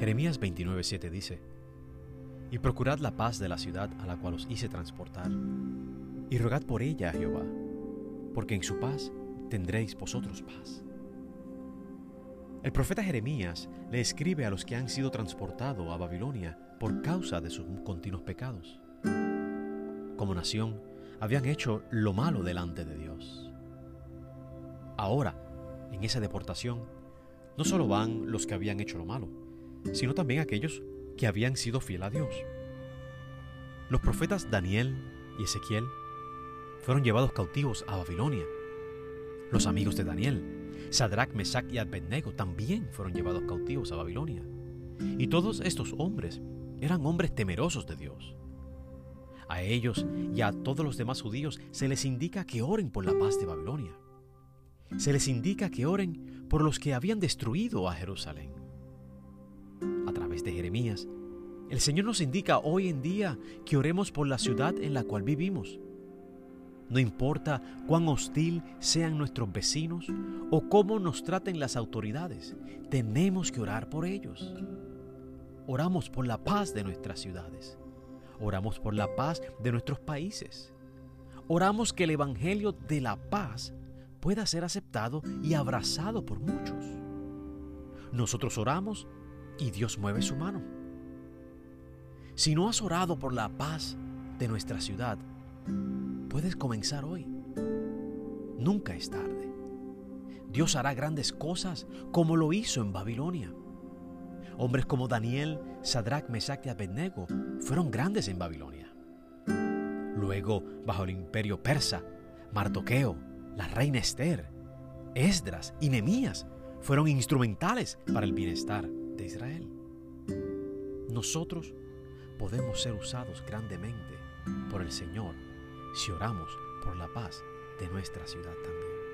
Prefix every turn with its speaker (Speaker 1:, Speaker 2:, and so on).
Speaker 1: Jeremías 29:7 dice, Y procurad la paz de la ciudad a la cual os hice transportar, y rogad por ella a Jehová, porque en su paz tendréis vosotros paz. El profeta Jeremías le escribe a los que han sido transportados a Babilonia por causa de sus continuos pecados. Como nación, habían hecho lo malo delante de Dios. Ahora, en esa deportación, no solo van los que habían hecho lo malo, sino también aquellos que habían sido fiel a Dios. Los profetas Daniel y Ezequiel fueron llevados cautivos a Babilonia. Los amigos de Daniel, Sadrach, Mesach y Abednego, también fueron llevados cautivos a Babilonia. Y todos estos hombres eran hombres temerosos de Dios. A ellos y a todos los demás judíos se les indica que oren por la paz de Babilonia. Se les indica que oren por los que habían destruido a Jerusalén. De Jeremías, el Señor nos indica hoy en día que oremos por la ciudad en la cual vivimos. No importa cuán hostil sean nuestros vecinos o cómo nos traten las autoridades, tenemos que orar por ellos. Oramos por la paz de nuestras ciudades. Oramos por la paz de nuestros países. Oramos que el Evangelio de la paz pueda ser aceptado y abrazado por muchos. Nosotros oramos y Dios mueve su mano. Si no has orado por la paz de nuestra ciudad, puedes comenzar hoy. Nunca es tarde. Dios hará grandes cosas como lo hizo en Babilonia. Hombres como Daniel, Sadrach, Mesach y Abednego fueron grandes en Babilonia. Luego, bajo el imperio persa, Mardoqueo, la reina Esther, Esdras y Nemías fueron instrumentales para el bienestar de Israel. Nosotros podemos ser usados grandemente por el Señor si oramos por la paz de nuestra ciudad también.